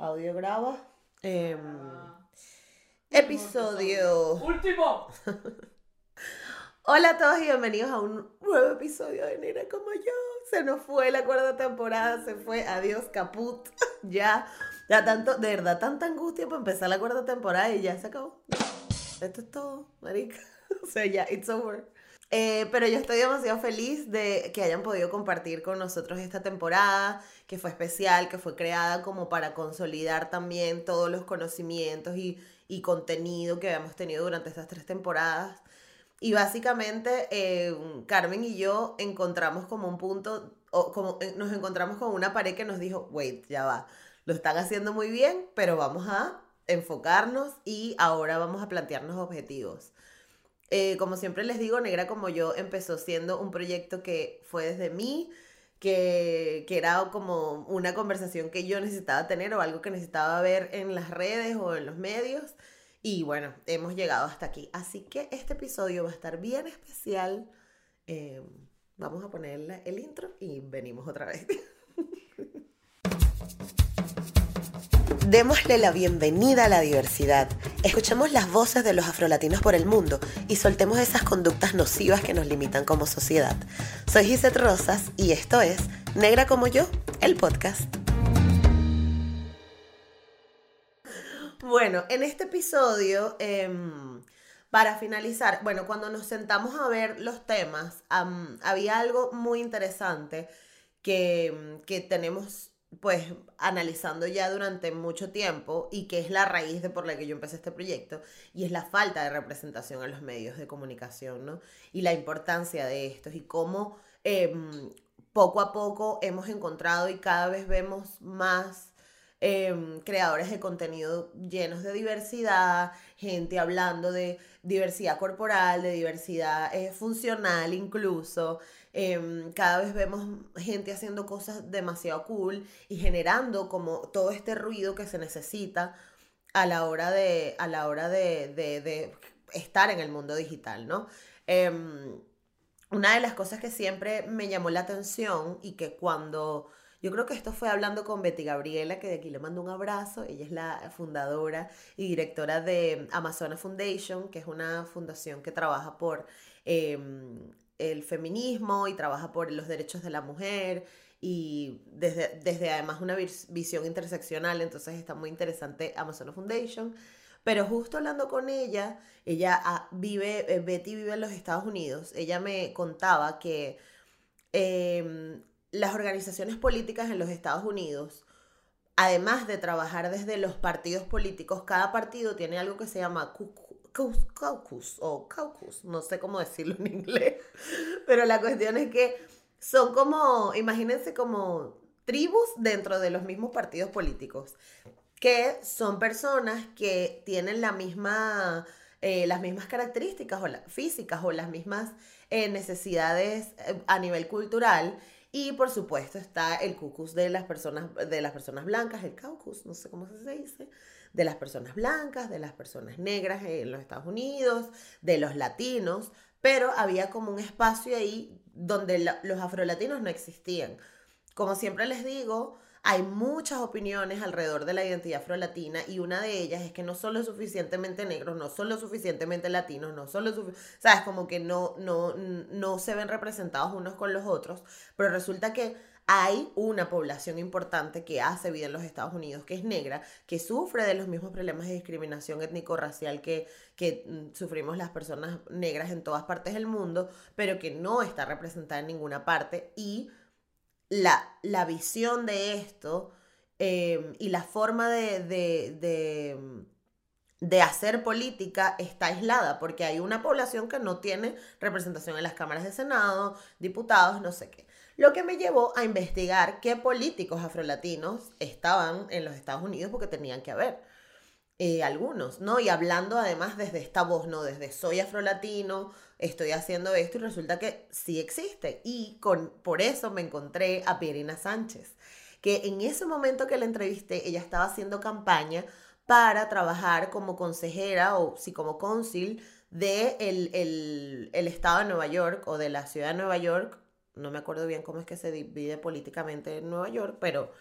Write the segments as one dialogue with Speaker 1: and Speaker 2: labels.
Speaker 1: Audio graba. Em, episodio.
Speaker 2: ¡Último!
Speaker 1: Hola a todos y bienvenidos a un nuevo episodio de Nina como yo. Se nos fue la cuarta temporada, se fue. Adiós, caput. ya, ya tanto, de verdad, tanta angustia para empezar la cuarta temporada y ya se acabó. Esto es todo, marica. o sea, ya, it's over. Eh, pero yo estoy demasiado feliz de que hayan podido compartir con nosotros esta temporada, que fue especial, que fue creada como para consolidar también todos los conocimientos y, contenido que habíamos tenido durante estas tres temporadas. Y básicamente eh, Carmen y yo encontramos como un punto, o como eh, nos encontramos con una pared que nos dijo, wait, ya va, lo están haciendo muy bien, pero vamos a enfocarnos y ahora vamos a plantearnos objetivos. Eh, como siempre les digo, Negra como yo empezó siendo un proyecto que fue desde mí, que, que, era como una conversación que yo necesitaba tener o algo que necesitaba ver en las redes o en los medios. Y bueno, hemos llegado hasta aquí. Así que este episodio va a estar bien especial. Eh, vamos a ponerle el intro y venimos otra vez. Démosle la bienvenida a la diversidad. Escuchemos las voces de los afrolatinos por el mundo y soltemos esas conductas nocivas que nos limitan como sociedad. Soy Gisette Rosas y esto es Negra como yo, el podcast. Bueno, en este episodio, em, para finalizar, bueno, cuando nos sentamos a ver los temas, había algo muy interesante que, que tenemos pues analizando ya durante mucho tiempo y que es la raíz de por la que yo empecé este proyecto y es la falta de representación en los medios de comunicación, ¿no? Y la importancia de estos y cómo em, poco a poco hemos encontrado y cada vez vemos más em, creadores de contenido llenos de diversidad, gente hablando de diversidad corporal, de diversidad eh, funcional incluso, Em, cada vez vemos gente haciendo cosas demasiado cool y generando como todo este ruido que se necesita a la hora de, a la hora de, estar en el mundo digital, ¿no? Em, una de las cosas que siempre me llamó la atención y que cuando... Yo creo que esto fue hablando con Betty Gabriela, que de aquí le mando un abrazo. Ella es la fundadora y directora de Amazona Foundation, que es una fundación que trabaja por em, el feminismo y trabaja por los derechos de la mujer y desde, desde además una visión interseccional, entonces está muy interesante Amazon Foundation. Pero justo hablando con ella, ella ah, vive, eh, Betty vive en los Estados Unidos, ella me contaba que em, las organizaciones políticas en los Estados Unidos, además de trabajar desde los partidos políticos, cada partido tiene algo que se llama caucus o caucus, no sé cómo decirlo en inglés, pero la cuestión es que son como, imagínense como tribus dentro de los mismos partidos políticos, que son personas que tienen la misma, eh, las mismas características o físicas o las mismas eh, necesidades eh, a nivel cultural. Y por supuesto está el caucus de las personas, de las personas blancas, el caucus, no sé cómo se dice, de las personas blancas, de las personas negras en los Estados Unidos, de los latinos, pero había como un espacio ahí donde los afrolatinos no existían. Como siempre les digo, hay muchas opiniones alrededor de la identidad afrolatina y una de ellas es que no son lo suficientemente negros, no son lo suficientemente latinos, no son lo sabes, como que no, no, no se ven representados unos con los otros, pero resulta que hay una población importante que hace vida en los Estados Unidos, que es negra, que sufre de los mismos problemas de discriminación étnico-racial que, que mm, sufrimos las personas negras en todas partes del mundo, pero que no está representada en ninguna parte. Y la, la visión de esto em, y la forma de, de, de de hacer política está aislada, porque hay una población que no tiene representación en las cámaras de Senado, diputados, no sé qué. Lo que me llevó a investigar qué políticos afrolatinos estaban en los Estados Unidos porque tenían que haber. Eh, algunos, ¿no? Y hablando además desde esta voz, ¿no? Desde soy afrolatino, estoy haciendo esto y resulta que sí existe. Y con, por eso me encontré a Pierina Sánchez, que en ese momento que la entrevisté, ella estaba haciendo campaña para trabajar como consejera o sí como cónsul de el, el estado de Nueva York o de la ciudad de Nueva York no me acuerdo bien cómo es que se divide políticamente en Nueva York, pero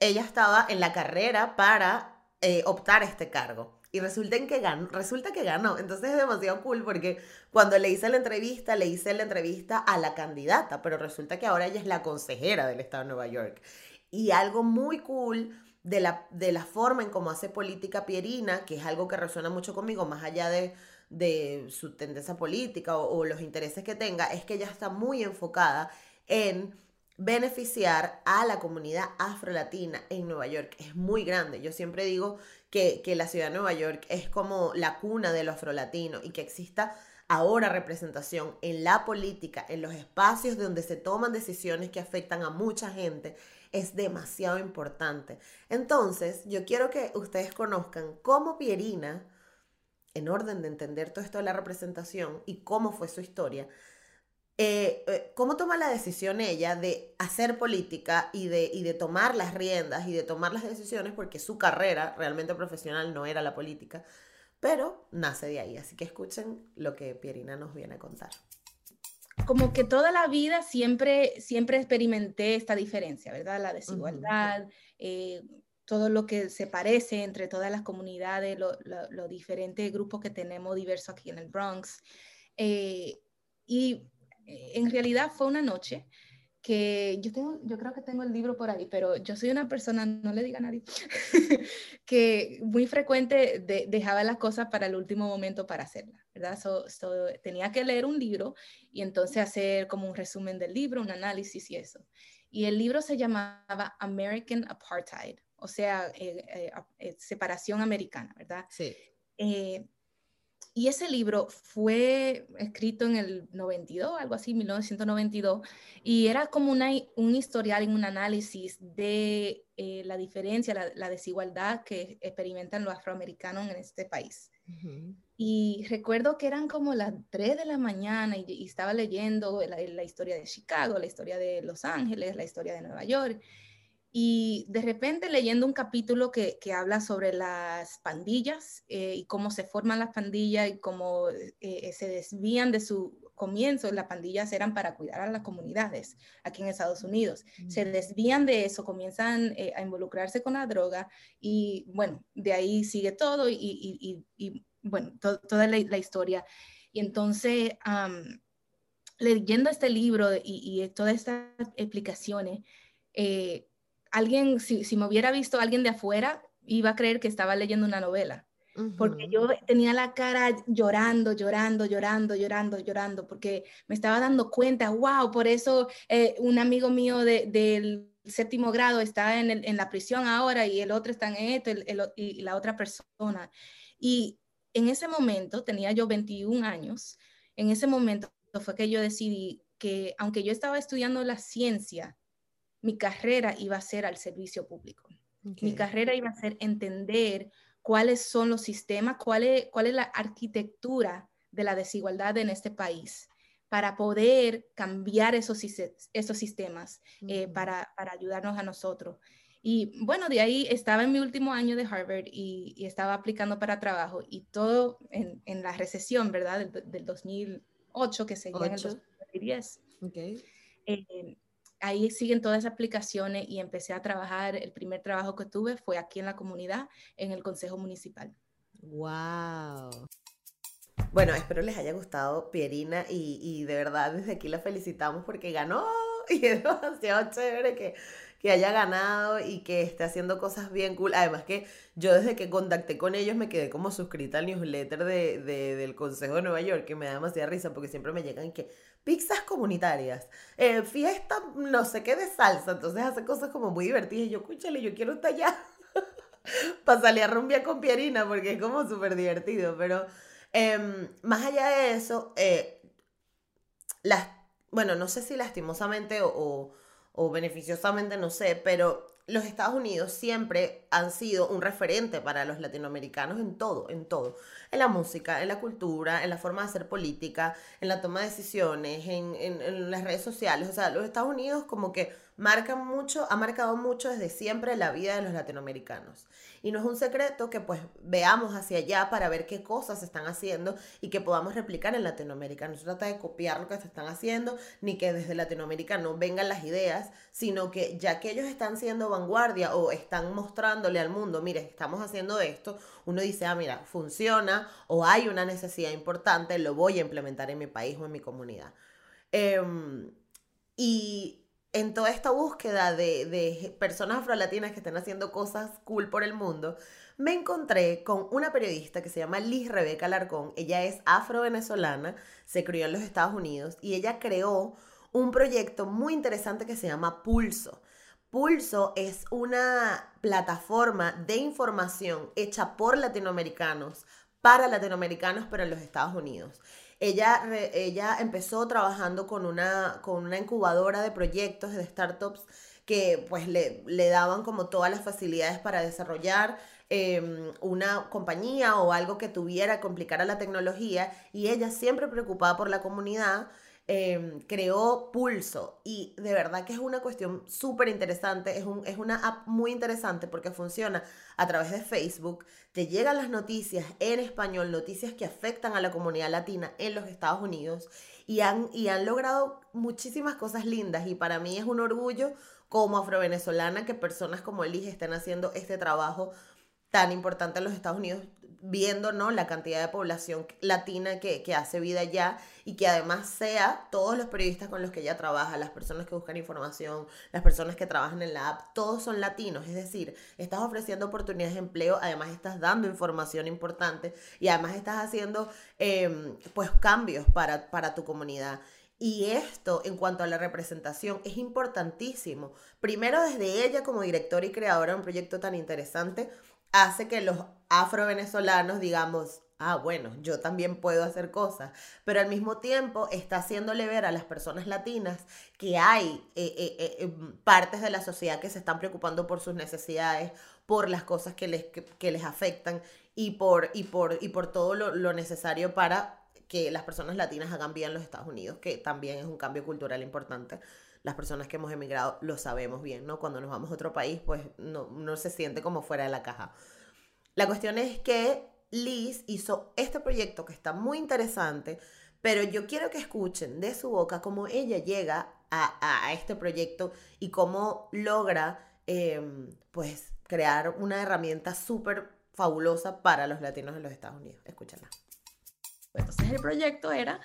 Speaker 1: ella estaba en la carrera para eh, optar este cargo. Y resulta, que ganó, resulta que ganó. Entonces es demasiado cool porque cuando le hice la entrevista, le hice la entrevista a la candidata, pero resulta que ahora ella es la consejera del estado de Nueva York. Y algo muy cool de la, de la forma en cómo hace política Pierina, que es algo que resuena mucho conmigo, más allá de, de su tendencia política o, o los intereses que tenga, es que ella está muy enfocada en beneficiar a la comunidad afrolatina en Nueva York. Es muy grande. Yo siempre digo que, la ciudad de Nueva York es como la cuna de lo afrolatino y que exista ahora representación en la política, en los espacios donde se toman decisiones que afectan a mucha gente, es demasiado importante. Entonces, yo quiero que ustedes conozcan cómo Pierina, en orden de entender todo esto de la representación y cómo fue su historia, eh, eh, cómo toma la decisión ella de hacer política y de, y de tomar las riendas y de tomar las decisiones, porque su carrera realmente profesional no era la política, pero nace de ahí. Así que escuchen lo que Pierina nos viene a contar.
Speaker 2: Como que toda la vida siempre, siempre experimenté esta diferencia, ¿verdad? La desigualdad, eh, todo lo que se parece entre todas las comunidades, los lo, diferentes grupos que tenemos diversos aquí en el Bronx. y en realidad fue una noche que yo, tengo, yo creo que tengo el libro por ahí, pero yo soy una persona, no le diga a nadie, que muy frecuente dejaba las cosas para el último momento para hacerlas, ¿verdad? tenía que leer un libro y entonces hacer como un resumen del libro, un análisis y eso. Y el libro se llamaba American Apartheid, o sea, eh, eh, eh, separación americana, ¿verdad?
Speaker 1: Sí.
Speaker 2: Y ese libro fue escrito en el 92, algo así, 1992, y era como una, un historial y un análisis de eh, la diferencia, la, desigualdad que experimentan los afroamericanos en este país. Y recuerdo que eran como las 3 de la mañana y, estaba leyendo la, la, historia de Chicago, la historia de Los Ángeles, la historia de Nueva York. Y de repente leyendo un capítulo que, que habla sobre las pandillas eh, y cómo se forman las pandillas y cómo eh, eh, se desvían de su comienzo, las pandillas eran para cuidar a las comunidades aquí en Estados Unidos. Se desvían de eso, comienzan a involucrarse con la droga y bueno, de ahí sigue todo y, y, y, bueno, toda la, historia. Y entonces, leyendo este libro y, todas estas explicaciones, eh, alguien, si, si, me hubiera visto alguien de afuera, iba a creer que estaba leyendo una novela. Porque yo tenía la cara llorando, llorando, llorando, llorando, llorando, porque me estaba dando cuenta, wow, por eso eh, un amigo mío del séptimo grado está en, el, en, la prisión ahora y el otro está en esto y la otra persona. Y en ese momento, tenía yo 21 años, en ese momento fue que yo decidí que aunque yo estaba estudiando la ciencia, mi carrera iba a ser al servicio público. Mi carrera iba a ser entender cuáles son los sistemas, cuál es, cuál es la arquitectura de la desigualdad en este país para poder cambiar esos, esos sistemas, eh, para, para, ayudarnos a nosotros. Y bueno, de ahí estaba en mi último año de Harvard y, estaba aplicando para trabajo y todo en, en la recesión, ¿verdad? Del, 2008, que seguía en el 2010. Okay. Eh, ahí siguen todas esas aplicaciones y empecé a trabajar. El primer trabajo que tuve fue aquí en la comunidad, en el Consejo Municipal.
Speaker 1: ¡Wow! Bueno, espero les haya gustado Pierina y, y de verdad desde aquí la felicitamos porque ganó y es demasiado chévere que, que haya ganado y que esté haciendo cosas bien cool. Además que yo desde que contacté con ellos me quedé como suscrita al newsletter de, de, del Consejo de Nueva York, que me da demasiada risa porque siempre me llegan que pizzas comunitarias, eh, fiesta no sé qué de salsa, entonces hace cosas como muy divertidas. Y yo, escúchale, yo quiero estar allá para salir a con Pierina porque es como súper divertido, pero em, más allá de eso, eh, las, bueno, no sé si lastimosamente o, o beneficiosamente, no sé, pero los Estados Unidos siempre han sido un referente para los latinoamericanos en todo, en todo. En la música, en la cultura, en la forma de hacer política, en la toma de decisiones, en, las redes sociales. O sea, los Estados Unidos como que marca mucho, ha marcado mucho desde siempre la vida de los latinoamericanos. Y no es un secreto que pues veamos hacia allá para ver qué cosas se están haciendo y que podamos replicar en Latinoamérica. No se trata de copiar lo que se están haciendo, ni que desde Latinoamérica no vengan las ideas, sino que ya que ellos están siendo vanguardia o están mostrándole al mundo, mire, estamos haciendo esto, uno dice, ah, mira, funciona o hay una necesidad importante, lo voy a implementar en mi país o en mi comunidad. Em, y en toda esta búsqueda de, de personas afrolatinas que estén haciendo cosas cool por el mundo, me encontré con una periodista que se llama Liz Rebeca Larcón. Ella es afro-venezolana, se crió en los Estados Unidos y ella creó un proyecto muy interesante que se llama Pulso. Pulso es una plataforma de información hecha por latinoamericanos, para latinoamericanos, pero en los Estados Unidos. Ella, ella empezó trabajando con una, con una incubadora de proyectos, de startups, que pues le, le daban como todas las facilidades para desarrollar em, una compañía o algo que tuviera, complicara la tecnología, y ella siempre preocupada por la comunidad, Em, creó Pulso y de verdad que es una cuestión súper interesante, es, un, es una app muy interesante porque funciona a través de Facebook, te llegan las noticias en español, noticias que afectan a la comunidad latina en los Estados Unidos y han, y han logrado muchísimas cosas lindas y para mí es un orgullo como afrovenezolana que personas como Elige estén haciendo este trabajo tan importante en los Estados Unidos viendo ¿no? la cantidad de población latina que, hace vida allá y que además sea todos los periodistas con los que ella trabaja, las personas que buscan información, las personas que trabajan en la app, todos son latinos, es decir, estás ofreciendo oportunidades de empleo, además estás dando información importante y además estás haciendo em, pues cambios para, para tu comunidad. Y esto, en cuanto a la representación, es importantísimo. Primero, desde ella como directora y creadora de un proyecto tan interesante, hace que los afro-venezolanos digamos, ah, bueno, yo también puedo hacer cosas, pero al mismo tiempo está haciéndole ver a las personas latinas que hay eh, eh, eh, partes de la sociedad que se están preocupando por sus necesidades, por las cosas que les, que, les afectan y por, y por, y por todo lo, lo necesario para que las personas latinas hagan bien en los Estados Unidos, que también es un cambio cultural importante las personas que hemos emigrado lo sabemos bien, ¿no? Cuando nos vamos a otro país, pues no, no se siente como fuera de la caja. La cuestión es que Liz hizo este proyecto que está muy interesante, pero yo quiero que escuchen de su boca cómo ella llega a, a este proyecto y cómo logra, em, pues, crear una herramienta súper fabulosa para los latinos en los Estados Unidos. Escúchala.
Speaker 3: Entonces el proyecto era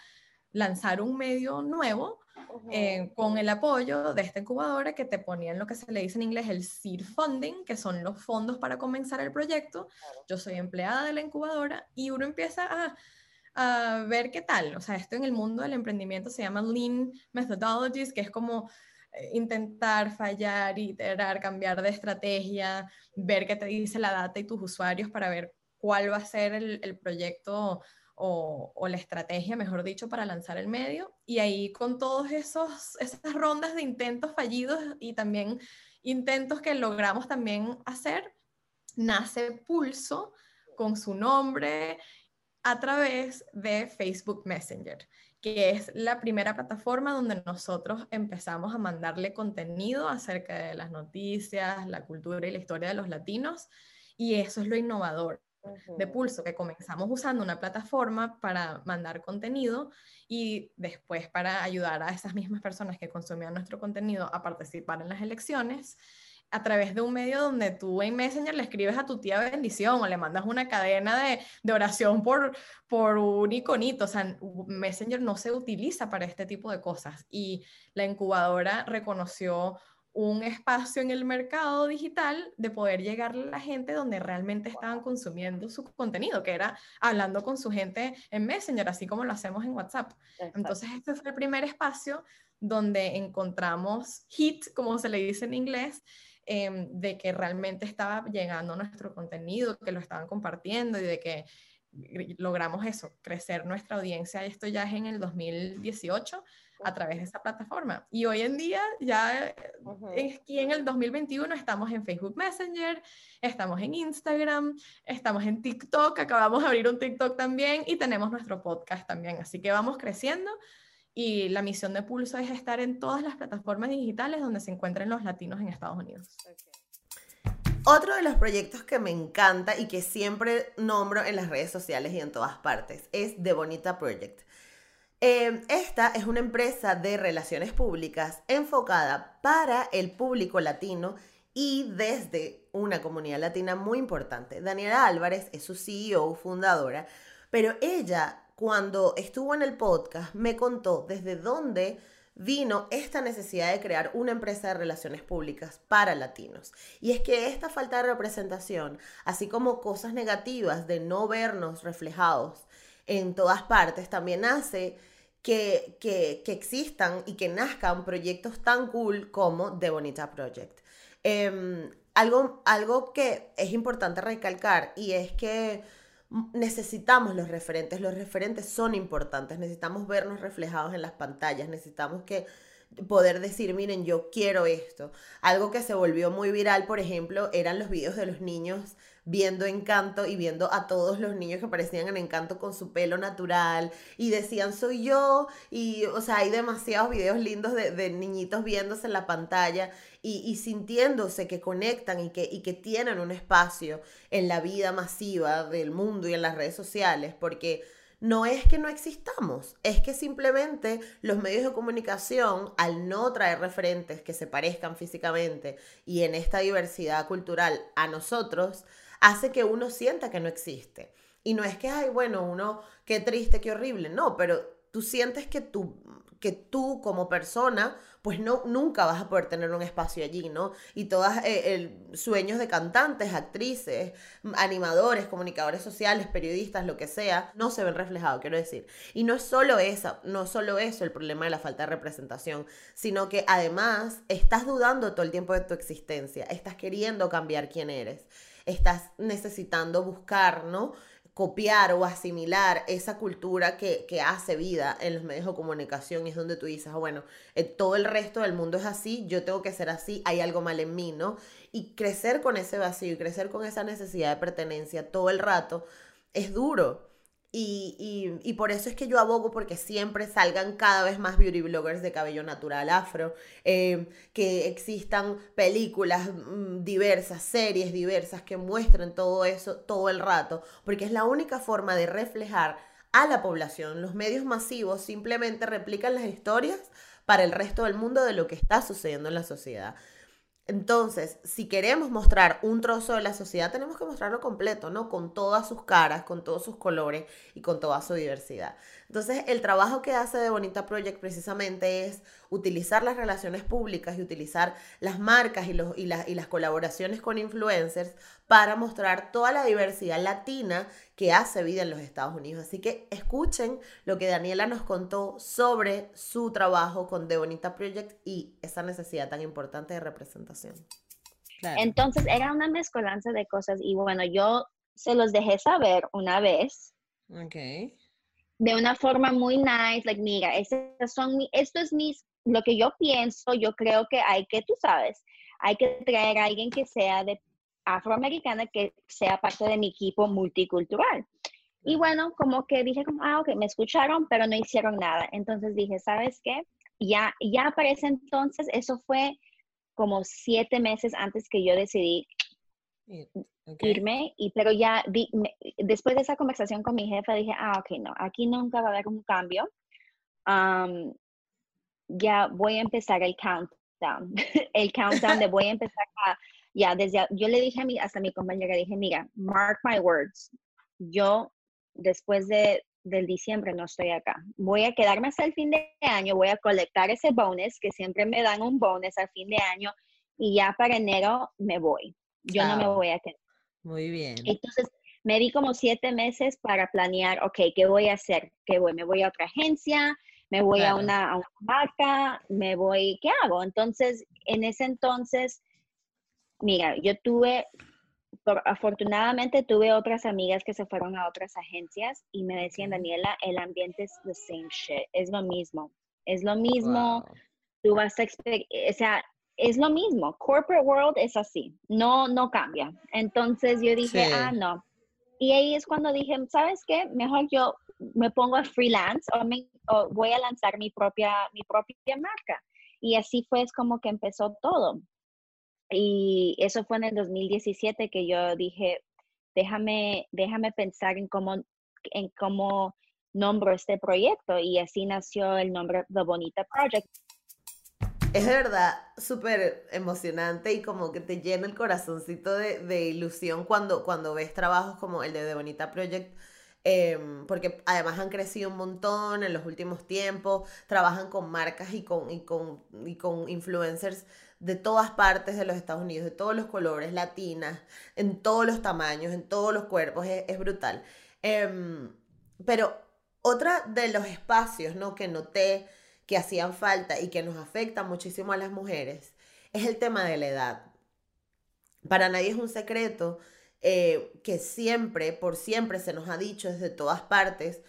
Speaker 3: lanzar un medio nuevo eh, con el apoyo de esta incubadora que te ponían lo que se le dice en inglés el seed funding, que son los fondos para comenzar el proyecto. Yo soy empleada de la incubadora y uno empieza a, a ver qué tal. O sea, esto en el mundo del emprendimiento se llama Lean Methodologies, que es como eh, intentar fallar, iterar, cambiar de estrategia, ver qué te dice la data y tus usuarios para ver cuál va a ser el, el proyecto o, la estrategia, mejor dicho, para lanzar el medio. Y ahí con todas esas rondas de intentos fallidos y también intentos que logramos también hacer, nace Pulso con su nombre a través de Facebook Messenger, que es la primera plataforma donde nosotros empezamos a mandarle contenido acerca de las noticias, la cultura y la historia de los latinos. Y eso es lo innovador de Pulso, que comenzamos usando una plataforma para mandar contenido y después para ayudar a esas mismas personas que consumían nuestro contenido a participar en las elecciones a través de un medio donde tú en Messenger le escribes a tu tía bendición o le mandas una cadena de, de oración por, por un iconito. O sea, Messenger no se utiliza para este tipo de cosas. Y la incubadora reconoció un espacio en el mercado digital de poder llegar a la gente donde realmente estaban consumiendo su contenido, que era hablando con su gente en Messenger, así como lo hacemos en WhatsApp. Entonces, este fue el primer espacio donde encontramos hit, como se le dice en inglés, em, de que realmente estaba llegando nuestro contenido, que lo estaban compartiendo y de que logramos eso, crecer nuestra audiencia. Esto ya es en el 2018 a través de esa plataforma. Y hoy en día, ya aquí en el 2021, estamos en Facebook Messenger, estamos en Instagram, estamos en TikTok, acabamos de abrir un TikTok también y tenemos nuestro podcast también. Así que vamos creciendo
Speaker 2: y la misión de Pulso es estar en todas las plataformas digitales donde se encuentren los latinos en Estados Unidos.
Speaker 1: Otro de los proyectos que me encanta y que siempre nombro en las redes sociales y en todas partes es The Bonita Project. Eh, esta es una empresa de relaciones públicas enfocada para el público latino y desde una comunidad latina muy importante. Daniela Álvarez es su CEO, fundadora, pero ella cuando estuvo en el podcast me contó desde dónde vino esta necesidad de crear una empresa de relaciones públicas para latinos. Y es que esta falta de representación, así como cosas negativas de no vernos reflejados en todas partes, también hace que, que, existan y que nazcan proyectos tan cool como The Bonita Project. Em, algo, algo que es importante recalcar y es que necesitamos los referentes, los referentes son importantes, necesitamos vernos reflejados en las pantallas, necesitamos que poder decir, miren, yo quiero esto. Algo que se volvió muy viral, por ejemplo, eran los videos de los niños viendo Encanto y viendo a todos los niños que aparecían en Encanto con su pelo natural y decían soy yo y o sea hay demasiados videos lindos de, niñitos viéndose en la pantalla y, sintiéndose que conectan y que, y que tienen un espacio en la vida masiva del mundo y en las redes sociales porque no es que no existamos, es que simplemente los medios de comunicación, al no traer referentes que se parezcan físicamente y en esta diversidad cultural a nosotros, hace que uno sienta que no existe. Y no es que, ay, bueno, uno, qué triste, qué horrible, no, pero tú sientes que tú, que tú como persona, pues no, nunca vas a poder tener un espacio allí, ¿no? Y todos eh, sueños de cantantes, actrices, animadores, comunicadores sociales, periodistas, lo que sea, no se ven reflejados, quiero decir. Y no es solo eso, no solo eso el problema de la falta de representación, sino que además estás dudando todo el tiempo de tu existencia, estás queriendo cambiar quién eres estás necesitando buscar, ¿no? Copiar o asimilar esa cultura que, hace vida en los medios de comunicación y es donde tú dices, ah, bueno, eh, todo el resto del mundo es así, yo tengo que ser así, hay algo mal en mí, ¿no? Y crecer con ese vacío y crecer con esa necesidad de pertenencia todo el rato es duro. Y, por eso es que yo abogo porque siempre salgan cada vez más beauty bloggers de cabello natural afro, eh, que existan películas mm, diversas, series diversas que muestren todo eso todo el rato, porque es la única forma de reflejar a la población. Los medios masivos simplemente replican las historias para el resto del mundo de lo que está sucediendo en la sociedad. Entonces, si queremos mostrar un trozo de la sociedad, tenemos que mostrarlo completo, ¿no? Con todas sus caras, con todos sus colores y con toda su diversidad. Entonces, el trabajo que hace de Bonita Project precisamente es utilizar las relaciones públicas y utilizar las marcas y, los, y, y las colaboraciones con influencers para mostrar toda la diversidad latina que hace vida en los Estados Unidos. Así que escuchen lo que Daniela nos contó sobre su trabajo con The Bonita Project y esa necesidad tan importante de representación.
Speaker 4: Entonces era una mezcolanza de cosas y bueno, yo se los dejé saber una vez.
Speaker 1: Okay.
Speaker 4: De una forma muy nice, like, mira, son, esto es mis, lo que yo pienso, yo creo que hay que, tú sabes, hay que traer a alguien que sea de afroamericana que sea parte de mi equipo multicultural. Y bueno, como que dije, como, ah, ok, me escucharon, pero no hicieron nada. Entonces dije, ¿sabes qué? Ya, ya para ese entonces, eso fue como siete meses antes que yo decidí irme, y, pero ya después de esa conversación con mi jefa dije, ah, ok, no, aquí nunca va a haber un cambio. ya voy a empezar el countdown, el countdown de voy a empezar a ya desde, yo le dije a mi, hasta mi compañera, dije, mira, mark my words, yo después de, del diciembre no estoy acá. Voy a quedarme hasta el fin de año, voy a colectar ese bonus, que siempre me dan un bonus al fin de año, y ya para enero me voy. Yo no me voy a quedar.
Speaker 1: Muy bien.
Speaker 4: Entonces, me di como siete meses para planear, ok, ¿qué voy a hacer? ¿Qué voy? ¿Me voy a otra agencia? ¿Me voy a, una, a una marca? ¿Me voy? ¿Qué hago? Entonces, en ese entonces Mira, yo tuve, afortunadamente tuve otras amigas que se fueron a otras agencias y me decían, Daniela, el ambiente es the same shit, es lo mismo, es lo mismo, tú vas a, o sea, es lo mismo, corporate world es así, no, no cambia. Entonces yo dije, ah, no. Y ahí es cuando dije, ¿sabes qué? Mejor yo me pongo a freelance o, me, o voy a lanzar mi propia, mi propia marca. Y así fue como que empezó todo. Y eso fue en el 2017 que yo dije, déjame, déjame pensar en cómo, en cómo nombro este proyecto. Y así nació el nombre The Bonita Project.
Speaker 1: Es de verdad súper emocionante y como que te llena el corazoncito de, ilusión cuando, cuando ves trabajos como el de The Bonita Project Em, porque además han crecido un montón en los últimos tiempos, trabajan con marcas y con, y con, y con influencers de todas partes de los Estados Unidos, de todos los colores, latinas, en todos los tamaños, en todos los cuerpos, es, brutal. Em, pero otra de los espacios ¿no? que noté que hacían falta y que nos afecta muchísimo a las mujeres es el tema de la edad. Para nadie es un secreto eh, que siempre, por siempre se nos ha dicho desde todas partes,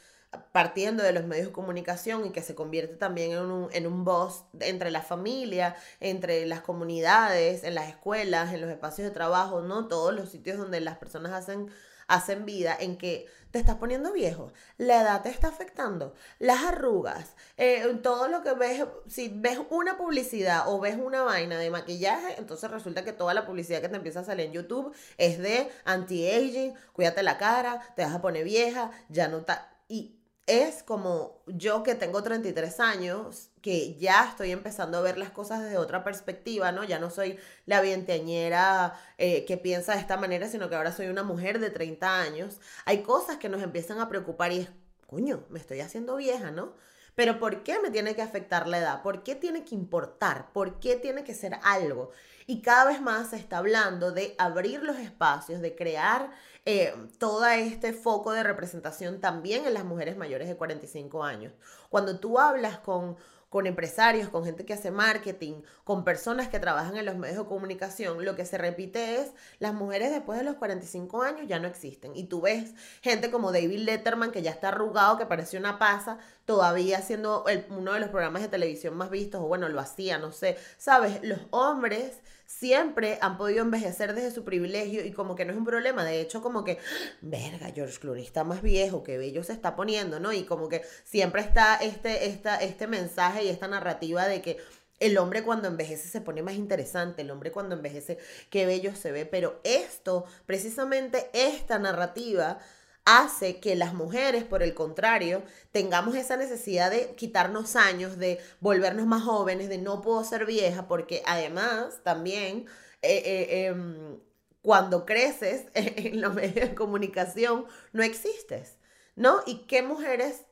Speaker 1: partiendo de los medios de comunicación y que se convierte también en un, en un voz entre la familia, entre las comunidades, en las escuelas, en los espacios de trabajo, ¿no? Todos los sitios donde las personas hacen hacen vida en que te estás poniendo viejo, la edad te está afectando, las arrugas, eh, todo lo que ves, si ves una publicidad o ves una vaina de maquillaje, entonces resulta que toda la publicidad que te empieza a salir en YouTube es de anti-aging, cuídate la cara, te vas a poner vieja, ya no está... Y es como yo que tengo 33 años, que ya estoy empezando a ver las cosas desde otra perspectiva, ¿no? Ya no soy la vienteañera eh, que piensa de esta manera, sino que ahora soy una mujer de 30 años. Hay cosas que nos empiezan a preocupar y es, coño, me estoy haciendo vieja, ¿no? Pero ¿por qué me tiene que afectar la edad? ¿Por qué tiene que importar? ¿Por qué tiene que ser algo? Y cada vez más se está hablando de abrir los espacios, de crear eh, todo este foco de representación también en las mujeres mayores de 45 años. Cuando tú hablas con con empresarios, con gente que hace marketing, con personas que trabajan en los medios de comunicación, lo que se repite es, las mujeres después de los 45 años ya no existen. Y tú ves gente como David Letterman, que ya está arrugado, que parece una pasa, todavía haciendo uno de los programas de televisión más vistos, o bueno, lo hacía, no sé. Sabes, los hombres siempre han podido envejecer desde su privilegio y como que no es un problema. De hecho, como que, verga, George Clooney está más viejo, qué bello se está poniendo, ¿no? Y como que siempre está este, esta, este mensaje y esta narrativa de que el hombre cuando envejece se pone más interesante, el hombre cuando envejece, qué bello se ve. Pero esto, precisamente esta narrativa, hace que las mujeres, por el contrario, tengamos esa necesidad de quitarnos años, de volvernos más jóvenes, de no puedo ser vieja, porque además también eh, eh, em, cuando creces en los medios de comunicación no existes, ¿no? ¿Y qué mujeres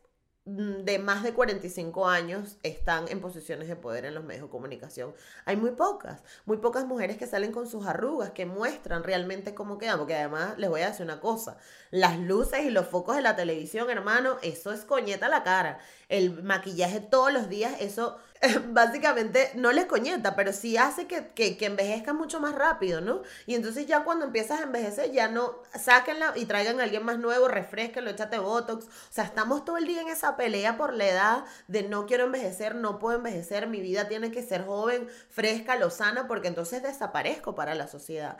Speaker 1: de más de 45 años están en posiciones de poder en los medios de comunicación. Hay muy pocas, muy pocas mujeres que salen con sus arrugas, que muestran realmente cómo quedan, porque además les voy a decir una cosa, las luces y los focos de la televisión, hermano, eso es coñeta la cara. El maquillaje todos los días, eso básicamente no les coñeta, pero sí hace que, que, envejezcan mucho más rápido, ¿no? Y entonces ya cuando empiezas a envejecer, ya no, sáquenla y traigan a alguien más nuevo, refresquenlo, échate botox. O sea, estamos todo el día en esa pelea por la edad de no quiero envejecer, no puedo envejecer, mi vida tiene que ser joven, fresca, lozana, porque entonces desaparezco para la sociedad.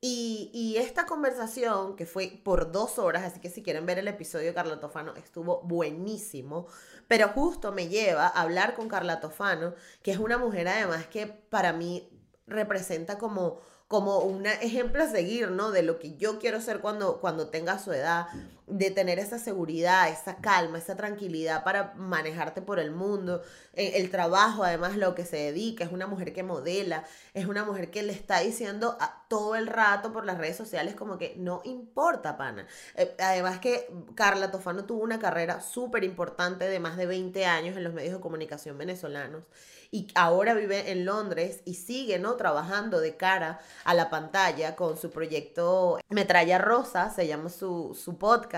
Speaker 1: Y, y, esta conversación, que fue por dos horas, así que si quieren ver el episodio de Carla Tofano, estuvo buenísimo. Pero justo me lleva a hablar con Carla Tofano, que es una mujer además que para mí representa como como un ejemplo a seguir, ¿no? De lo que yo quiero ser cuando, cuando tenga su edad, de tener esa seguridad, esa calma, esa tranquilidad para manejarte por el mundo. Eh, el trabajo, además, lo que se dedica, es una mujer que modela, es una mujer que le está diciendo a, todo el rato por las redes sociales como que no importa, pana. Eh, además que Carla Tofano tuvo una carrera súper importante de más de 20 años en los medios de comunicación venezolanos y ahora vive en Londres y sigue, ¿no? Trabajando de cara a la pantalla con su proyecto Metralla Rosa, se llama su, su podcast,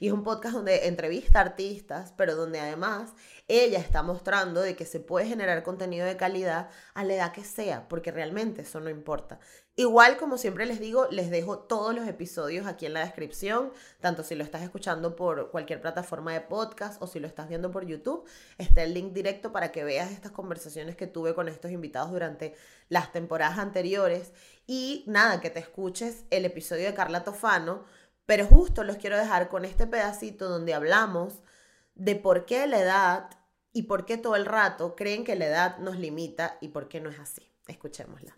Speaker 1: y es un podcast donde entrevista artistas, pero donde además ella está mostrando de que se puede generar contenido de calidad a la edad que sea, porque realmente eso no importa. Igual, como siempre les digo, les dejo todos los episodios aquí en la descripción, tanto si lo estás escuchando por cualquier plataforma de podcast o si lo estás viendo por YouTube, está el link directo para que veas estas conversaciones que tuve con estos invitados durante las temporadas anteriores. Y nada, que te escuches el episodio de Carla Tofano Pero justo los quiero dejar con este pedacito donde hablamos de por qué la edad y por qué todo el rato creen que la edad nos limita y por qué no es así. Escuchémosla.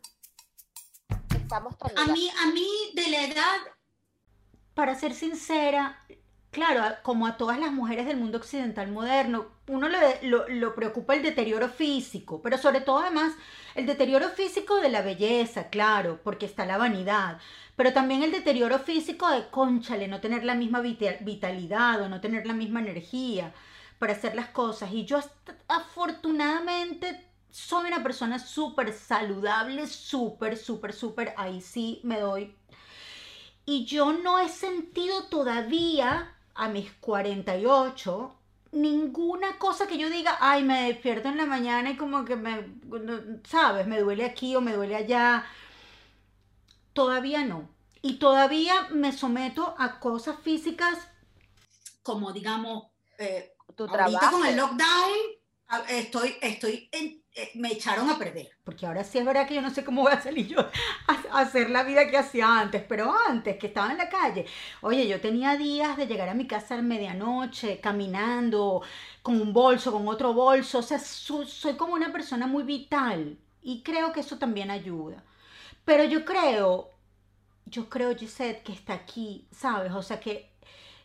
Speaker 5: Estamos a mí, a mí de la edad, para ser sincera, claro, como a todas las mujeres del mundo occidental moderno, uno lo, lo, preocupa el deterioro físico, pero sobre todo además el deterioro físico de la belleza, claro, porque está la vanidad, pero también el deterioro físico de, conchale, no tener la misma vitalidad o no tener la misma energía para hacer las cosas. Y yo afortunadamente soy una persona súper saludable, súper, súper, súper, ahí sí me doy. Y yo no he sentido todavía a mis 48 ninguna cosa que yo diga, ay, me despierto en la mañana y como que me, sabes, me duele aquí o me duele allá. Todavía no. Y todavía me someto a cosas físicas como, digamos, eh, tu trabajo. con el lockdown, estoy, estoy en, eh, me echaron a perder. Porque ahora sí es verdad que yo no sé cómo voy a salir yo a, hacer la vida que hacía antes, pero antes que estaba en la calle. Oye, yo tenía días de llegar a mi casa a medianoche, caminando, con un bolso, con otro bolso. O sea, soy como una persona muy vital y creo que eso también ayuda. Pero yo creo, yo creo, Gisette, que está aquí, ¿sabes? O sea, que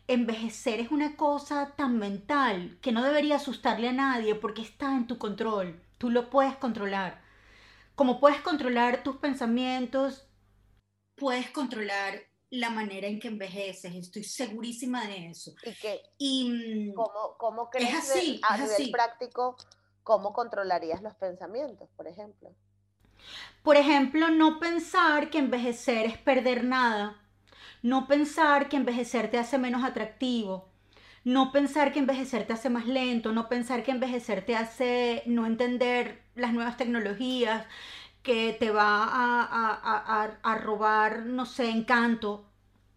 Speaker 5: envejecer es una cosa tan mental que no debería asustarle a nadie porque está en tu control. Tú lo puedes controlar. Como puedes controlar tus pensamientos, puedes controlar la manera en que envejeces. Estoy segurísima de eso.
Speaker 1: ¿Y qué?
Speaker 5: Y,
Speaker 1: mm, ¿Cómo, cómo crees es así, a nivel práctico, cómo controlarías los pensamientos, por ejemplo?
Speaker 5: Por ejemplo, no pensar que envejecer es perder nada. No pensar que envejecer te hace menos atractivo no pensar que envejecer te hace más lento, no pensar que envejecer te hace no entender las nuevas tecnologías, que te va a, robar, no sé, encanto.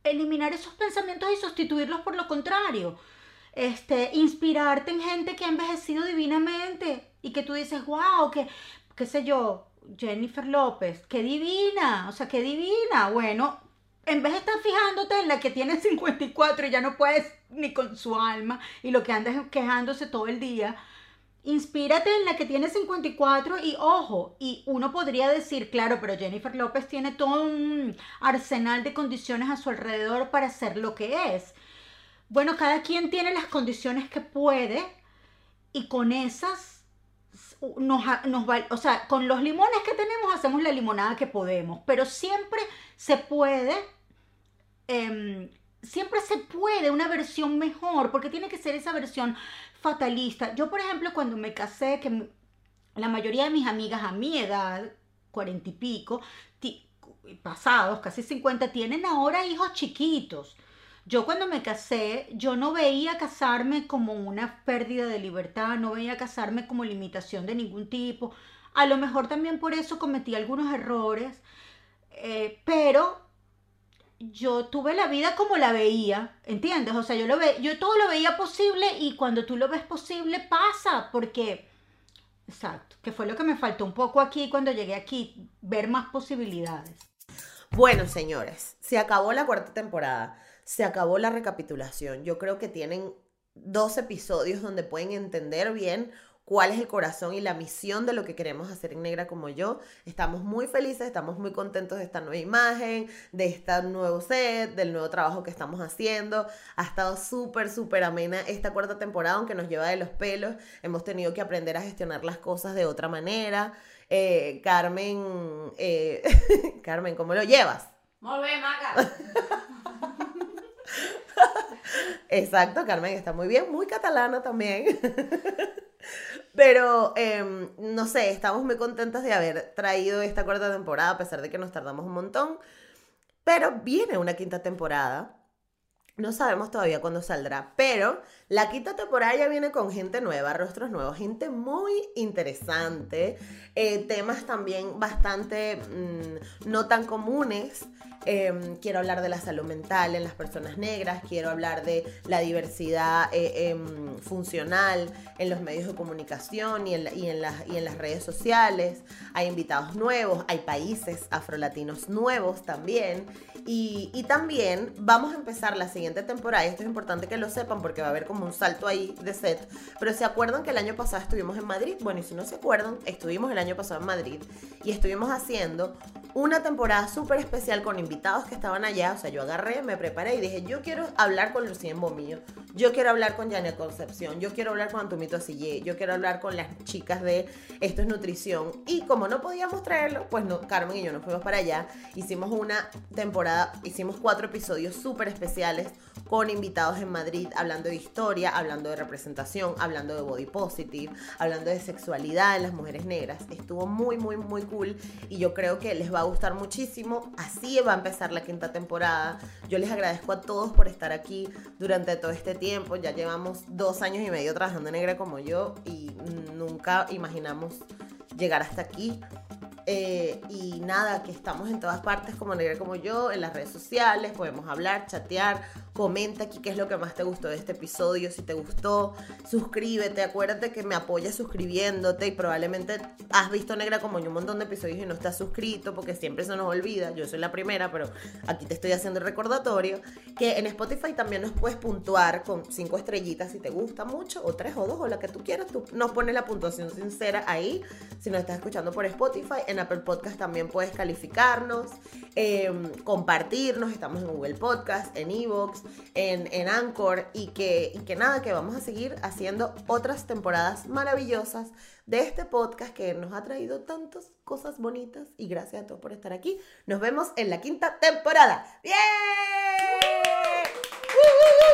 Speaker 5: Eliminar esos pensamientos y sustituirlos por lo contrario. Este, inspirarte en gente que ha envejecido divinamente y que tú dices, wow, que, qué sé yo, Jennifer López, qué divina, o sea, qué divina. Bueno, en vez de estar fijándote en la que tiene 54 y ya no puedes ni con su alma y lo que andas quejándose todo el día, inspírate en la que tiene 54 y ojo, y uno podría decir, claro, pero Jennifer López tiene todo un arsenal de condiciones a su alrededor para ser lo que es. Bueno, cada quien tiene las condiciones que puede y con esas nos, nos o sea, con los limones que tenemos hacemos la limonada que podemos, pero siempre se puede Em, siempre se puede una versión mejor, porque tiene que ser esa versión fatalista. Yo, por ejemplo, cuando me casé, que la mayoría de mis amigas a mi edad, cuarenta y pico, pasados, casi 50, tienen ahora hijos chiquitos. Yo cuando me casé, yo no veía casarme como una pérdida de libertad, no veía casarme como limitación de ningún tipo. A lo mejor también por eso cometí algunos errores, eh, pero yo tuve la vida como la veía, ¿entiendes? O sea, yo, lo ve, yo todo lo veía posible y cuando tú lo ves posible pasa, porque, exacto, que fue lo que me faltó un poco aquí cuando llegué aquí, ver más posibilidades.
Speaker 1: Bueno, señores, se acabó la cuarta temporada, se acabó la recapitulación. Yo creo que tienen dos episodios donde pueden entender bien cuál es el corazón y la misión de lo que queremos hacer en Negra como yo. Estamos muy felices, estamos muy contentos de esta nueva imagen, de este nuevo set, del nuevo trabajo que estamos haciendo. Ha estado súper, súper amena esta cuarta temporada, aunque nos lleva de los pelos. Hemos tenido que aprender a gestionar las cosas de otra manera. Eh, Carmen, eh, Carmen, ¿cómo lo llevas?
Speaker 6: Muy bien, Maca.
Speaker 1: Exacto, Carmen está muy bien, muy catalana también. Pero, em, no sé, estamos muy contentas de haber traído esta cuarta temporada, a pesar de que nos tardamos un montón. Pero viene una quinta temporada. No sabemos todavía cuándo saldrá, pero La quinta temporada ya viene con gente nueva, rostros nuevos, gente muy interesante, eh, temas también bastante mm, no tan comunes. Em, quiero hablar de la salud mental en las personas negras, quiero hablar de la diversidad eh, em, funcional en los medios de comunicación y en, las, y en las redes sociales. Hay invitados nuevos, hay países afrolatinos nuevos también. Y, y, también vamos a empezar la siguiente temporada, esto es importante que lo sepan porque va a haber como un salto ahí de set, pero se acuerdan que el año pasado estuvimos en Madrid, bueno, y si no se acuerdan, estuvimos el año pasado en Madrid y estuvimos haciendo una temporada súper especial con invitados que estaban allá, o sea, yo agarré, me preparé y dije, yo quiero hablar con Lucía Bomillo, yo quiero hablar con Janet Concepción, yo quiero hablar con Antumito Asillé, yo quiero hablar con las chicas de Esto es Nutrición, y como no podíamos traerlo, pues no, Carmen y yo nos fuimos para allá, hicimos una temporada, hicimos cuatro episodios súper especiales con invitados en Madrid, hablando de historia, hablando de representación, hablando de body positive, hablando de sexualidad en las mujeres negras, estuvo muy, muy, muy cool, y yo creo que les va a gustar muchísimo, así va a empezar la quinta temporada, yo les agradezco a todos por estar aquí durante todo este tiempo, ya llevamos dos años y medio trabajando negra como yo y nunca imaginamos llegar hasta aquí. Eh, y nada, que estamos en todas partes como Negra como yo, en las redes sociales, podemos hablar, chatear, comenta aquí qué es lo que más te gustó de este episodio, si te gustó, suscríbete, acuérdate que me apoyas suscribiéndote y probablemente has visto Negra como yo un montón de episodios y no estás suscrito porque siempre se nos olvida, yo soy la primera, pero aquí te estoy haciendo el recordatorio, que en Spotify también nos puedes puntuar con cinco estrellitas si te gusta mucho, o tres o dos, o la que tú quieras, tú nos pones la puntuación sincera ahí, si nos estás escuchando por Spotify, Apple Podcast también puedes calificarnos, em, compartirnos. Estamos en Google Podcast, en Evox, en, en Anchor. Y que, y que nada, que vamos a seguir haciendo otras temporadas maravillosas de este podcast que nos ha traído tantas cosas bonitas. Y gracias a todos por estar aquí. Nos vemos en la quinta temporada. ¡Bien! ¡Uh!